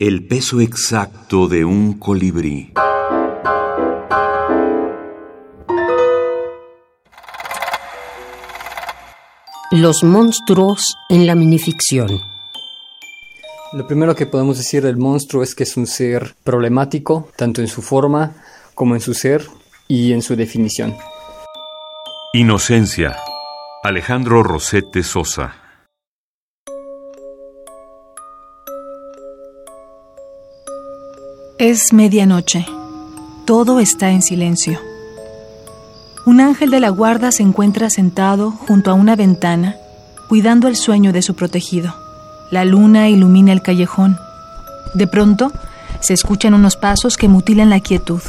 El peso exacto de un colibrí. Los monstruos en la minificción. Lo primero que podemos decir del monstruo es que es un ser problemático, tanto en su forma como en su ser y en su definición. Inocencia. Alejandro Rosete Sosa. Es medianoche. Todo está en silencio. Un ángel de la guarda se encuentra sentado junto a una ventana, cuidando el sueño de su protegido. La luna ilumina el callejón. De pronto, se escuchan unos pasos que mutilan la quietud.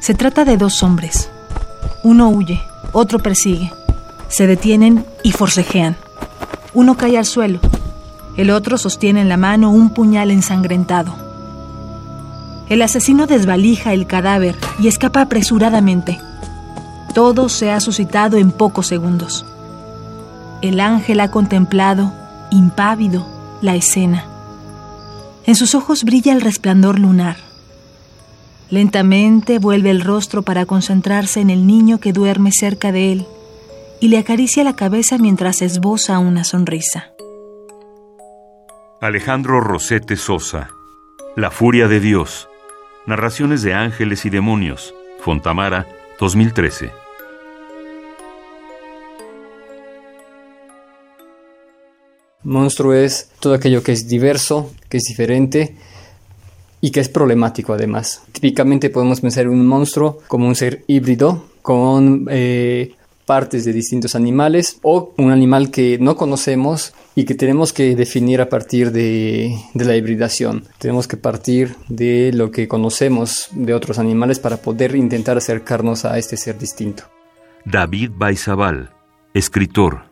Se trata de dos hombres. Uno huye, otro persigue. Se detienen y forcejean. Uno cae al suelo. El otro sostiene en la mano un puñal ensangrentado. El asesino desvalija el cadáver y escapa apresuradamente. Todo se ha suscitado en pocos segundos. El ángel ha contemplado, impávido, la escena. En sus ojos brilla el resplandor lunar. Lentamente vuelve el rostro para concentrarse en el niño que duerme cerca de él y le acaricia la cabeza mientras esboza una sonrisa. Alejandro Rosete Sosa. La furia de Dios. Narraciones de ángeles y demonios. Fontamara, 2013. Monstruo es todo aquello que es diverso, que es diferente y que es problemático además. Típicamente podemos pensar en un monstruo como un ser híbrido con eh, partes de distintos animales o un animal que no conocemos y que tenemos que definir a partir de, la hibridación. Tenemos que partir de lo que conocemos de otros animales para poder intentar acercarnos a este ser distinto. David Baizabal, escritor.